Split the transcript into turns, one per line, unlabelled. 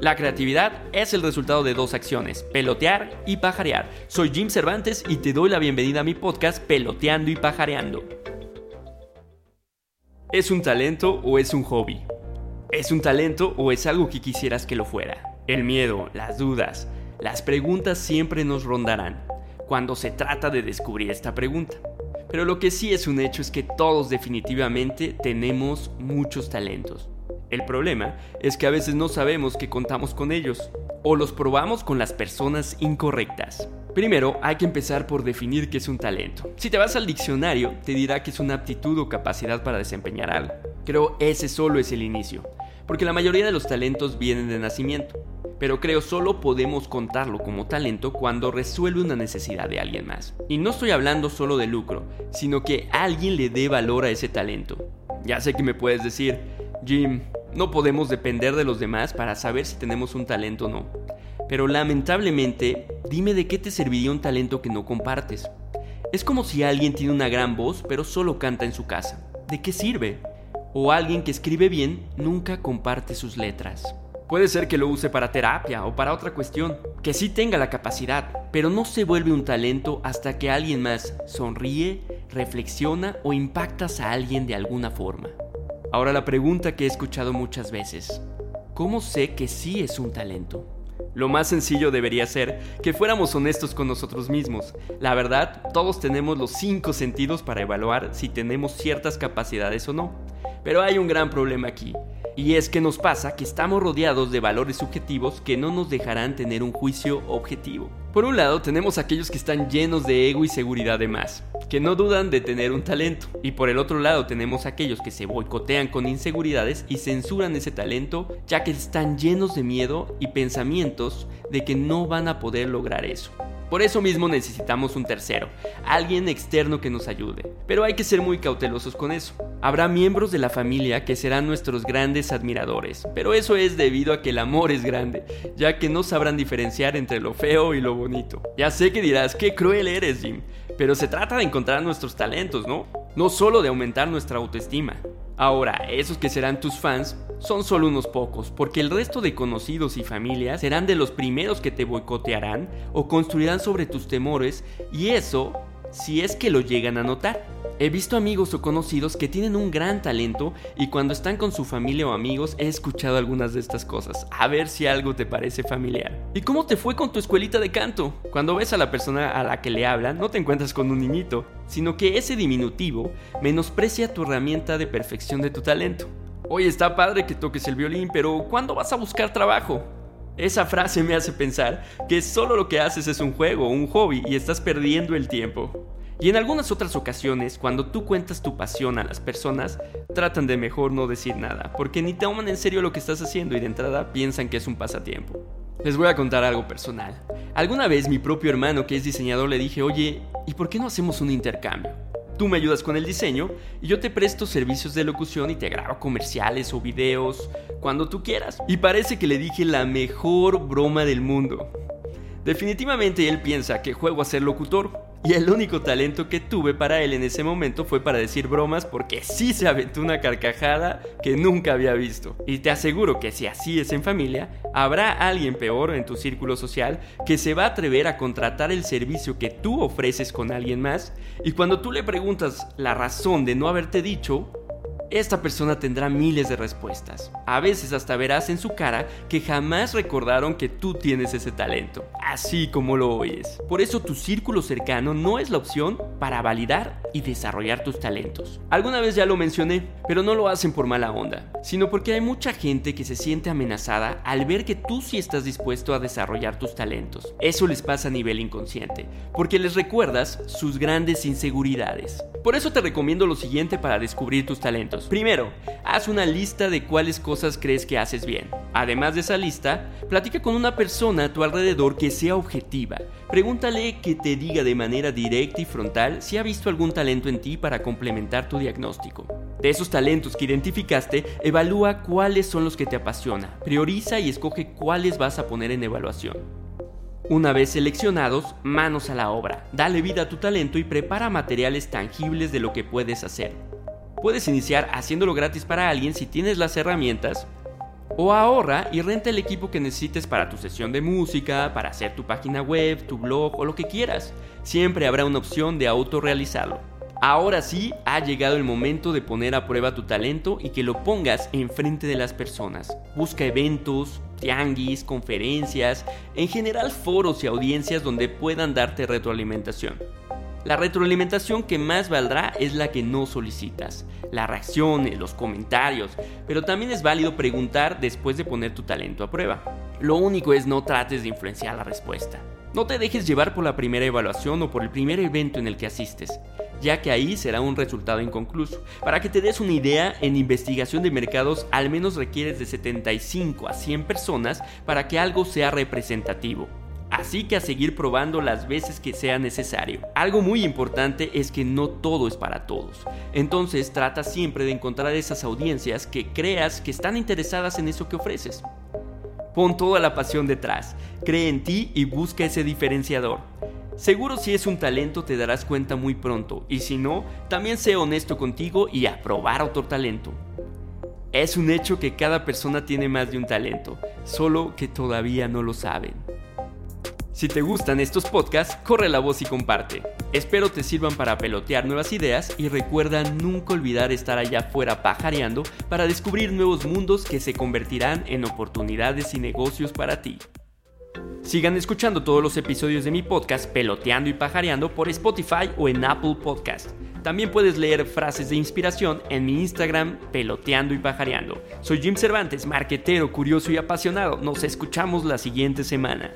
La creatividad es el resultado de dos acciones, pelotear y pajarear. Soy Jim Cervantes y te doy la bienvenida a mi podcast Peloteando y Pajareando. ¿Es un talento o es un hobby? ¿Es un talento o es algo que quisieras que lo fuera? El miedo, las dudas, las preguntas siempre nos rondarán cuando se trata de descubrir esta pregunta. Pero lo que sí es un hecho es que todos definitivamente tenemos muchos talentos. El problema es que a veces no sabemos que contamos con ellos o los probamos con las personas incorrectas. Primero, hay que empezar por definir qué es un talento. Si te vas al diccionario, te dirá que es una aptitud o capacidad para desempeñar algo. Creo ese solo es el inicio, porque la mayoría de los talentos vienen de nacimiento. Pero creo solo podemos contarlo como talento cuando resuelve una necesidad de alguien más. Y no estoy hablando solo de lucro, sino que alguien le dé valor a ese talento. Ya sé que me puedes decir, Jim, no podemos depender de los demás para saber si tenemos un talento o no. Pero lamentablemente, dime de qué te serviría un talento que no compartes. Es como si alguien tiene una gran voz pero solo canta en su casa. ¿De qué sirve? O alguien que escribe bien nunca comparte sus letras. Puede ser que lo use para terapia o para otra cuestión, que sí tenga la capacidad, pero no se vuelve un talento hasta que alguien más sonríe, reflexiona o impactas a alguien de alguna forma. Ahora la pregunta que he escuchado muchas veces, ¿cómo sé que sí es un talento? Lo más sencillo debería ser que fuéramos honestos con nosotros mismos. La verdad, todos tenemos los cinco sentidos para evaluar si tenemos ciertas capacidades o no. Pero hay un gran problema aquí, y es que nos pasa que estamos rodeados de valores subjetivos que no nos dejarán tener un juicio objetivo. Por un lado tenemos aquellos que están llenos de ego y seguridad de más, que no dudan de tener un talento. Y por el otro lado tenemos aquellos que se boicotean con inseguridades y censuran ese talento ya que están llenos de miedo y pensamientos de que no van a poder lograr eso. Por eso mismo necesitamos un tercero, alguien externo que nos ayude. Pero hay que ser muy cautelosos con eso. Habrá miembros de la familia que serán nuestros grandes admiradores, pero eso es debido a que el amor es grande, ya que no sabrán diferenciar entre lo feo y lo bonito. Ya sé que dirás, qué cruel eres, Jim, pero se trata de encontrar nuestros talentos, ¿no? No solo de aumentar nuestra autoestima. Ahora, esos que serán tus fans son solo unos pocos, porque el resto de conocidos y familias serán de los primeros que te boicotearán o construirán sobre tus temores, y eso si es que lo llegan a notar. He visto amigos o conocidos que tienen un gran talento y cuando están con su familia o amigos he escuchado algunas de estas cosas. A ver si algo te parece familiar. ¿Y cómo te fue con tu escuelita de canto? Cuando ves a la persona a la que le hablan, no te encuentras con un niñito, sino que ese diminutivo menosprecia tu herramienta de perfección de tu talento. Oye, está padre que toques el violín, pero ¿cuándo vas a buscar trabajo? Esa frase me hace pensar que solo lo que haces es un juego, un hobby y estás perdiendo el tiempo. Y en algunas otras ocasiones, cuando tú cuentas tu pasión a las personas, tratan de mejor no decir nada, porque ni toman en serio lo que estás haciendo y de entrada piensan que es un pasatiempo. Les voy a contar algo personal. Alguna vez mi propio hermano, que es diseñador, le dije, oye, ¿y por qué no hacemos un intercambio? Tú me ayudas con el diseño y yo te presto servicios de locución y te grabo comerciales o videos cuando tú quieras. Y parece que le dije la mejor broma del mundo. Definitivamente él piensa que juego a ser locutor, y el único talento que tuve para él en ese momento fue para decir bromas porque sí se aventó una carcajada que nunca había visto. Y te aseguro que si así es en familia, habrá alguien peor en tu círculo social que se va a atrever a contratar el servicio que tú ofreces con alguien más y cuando tú le preguntas la razón de no haberte dicho, esta persona tendrá miles de respuestas. A veces hasta verás en su cara que jamás recordaron que tú tienes ese talento, así como lo oyes. Por eso tu círculo cercano no es la opción para validar y desarrollar tus talentos. Alguna vez ya lo mencioné, pero no lo hacen por mala onda, sino porque hay mucha gente que se siente amenazada al ver que tú sí estás dispuesto a desarrollar tus talentos. Eso les pasa a nivel inconsciente, porque les recuerdas sus grandes inseguridades. Por eso te recomiendo lo siguiente para descubrir tus talentos. Primero, haz una lista de cuáles cosas crees que haces bien. Además de esa lista, platica con una persona a tu alrededor que sea objetiva. Pregúntale que te diga de manera directa y frontal si ha visto algún talento en ti para complementar tu diagnóstico. De esos talentos que identificaste, evalúa cuáles son los que te apasiona, prioriza y escoge cuáles vas a poner en evaluación. Una vez seleccionados, manos a la obra, dale vida a tu talento y prepara materiales tangibles de lo que puedes hacer. Puedes iniciar haciéndolo gratis para alguien si tienes las herramientas O ahorra y renta el equipo que necesites para tu sesión de música, para hacer tu página web, tu blog o lo que quieras. Siempre habrá una opción de autorrealizarlo. Ahora sí, ha llegado el momento de poner a prueba tu talento y que lo pongas enfrente de las personas. Busca eventos, tianguis, conferencias, en general foros y audiencias donde puedan darte retroalimentación. La retroalimentación que más valdrá es la que no solicitas, las reacciones, los comentarios, pero también es válido preguntar después de poner tu talento a prueba. Lo único es no trates de influenciar la respuesta. No te dejes llevar por la primera evaluación o por el primer evento en el que asistes ya que ahí será un resultado inconcluso. Para que te des una idea, en investigación de mercados al menos requieres de 75 a 100 personas para que algo sea representativo. Así que a seguir probando las veces que sea necesario. Algo muy importante es que no todo es para todos. Entonces trata siempre de encontrar esas audiencias que creas que están interesadas en eso que ofreces. Pon toda la pasión detrás, cree en ti y busca ese diferenciador. Seguro si es un talento te darás cuenta muy pronto y si no, también sé honesto contigo y a probar otro talento. Es un hecho que cada persona tiene más de un talento, solo que todavía no lo saben. Si te gustan estos podcasts, corre la voz y comparte. Espero te sirvan para pelotear nuevas ideas y recuerda nunca olvidar estar allá afuera pajareando para descubrir nuevos mundos que se convertirán en oportunidades y negocios para ti. Sigan escuchando todos los episodios de mi podcast Peloteando y Pajareando por Spotify o en Apple Podcast. También puedes leer frases de inspiración en mi Instagram Peloteando y Pajareando. Soy Jim Cervantes, marquetero, curioso y apasionado. Nos escuchamos la siguiente semana.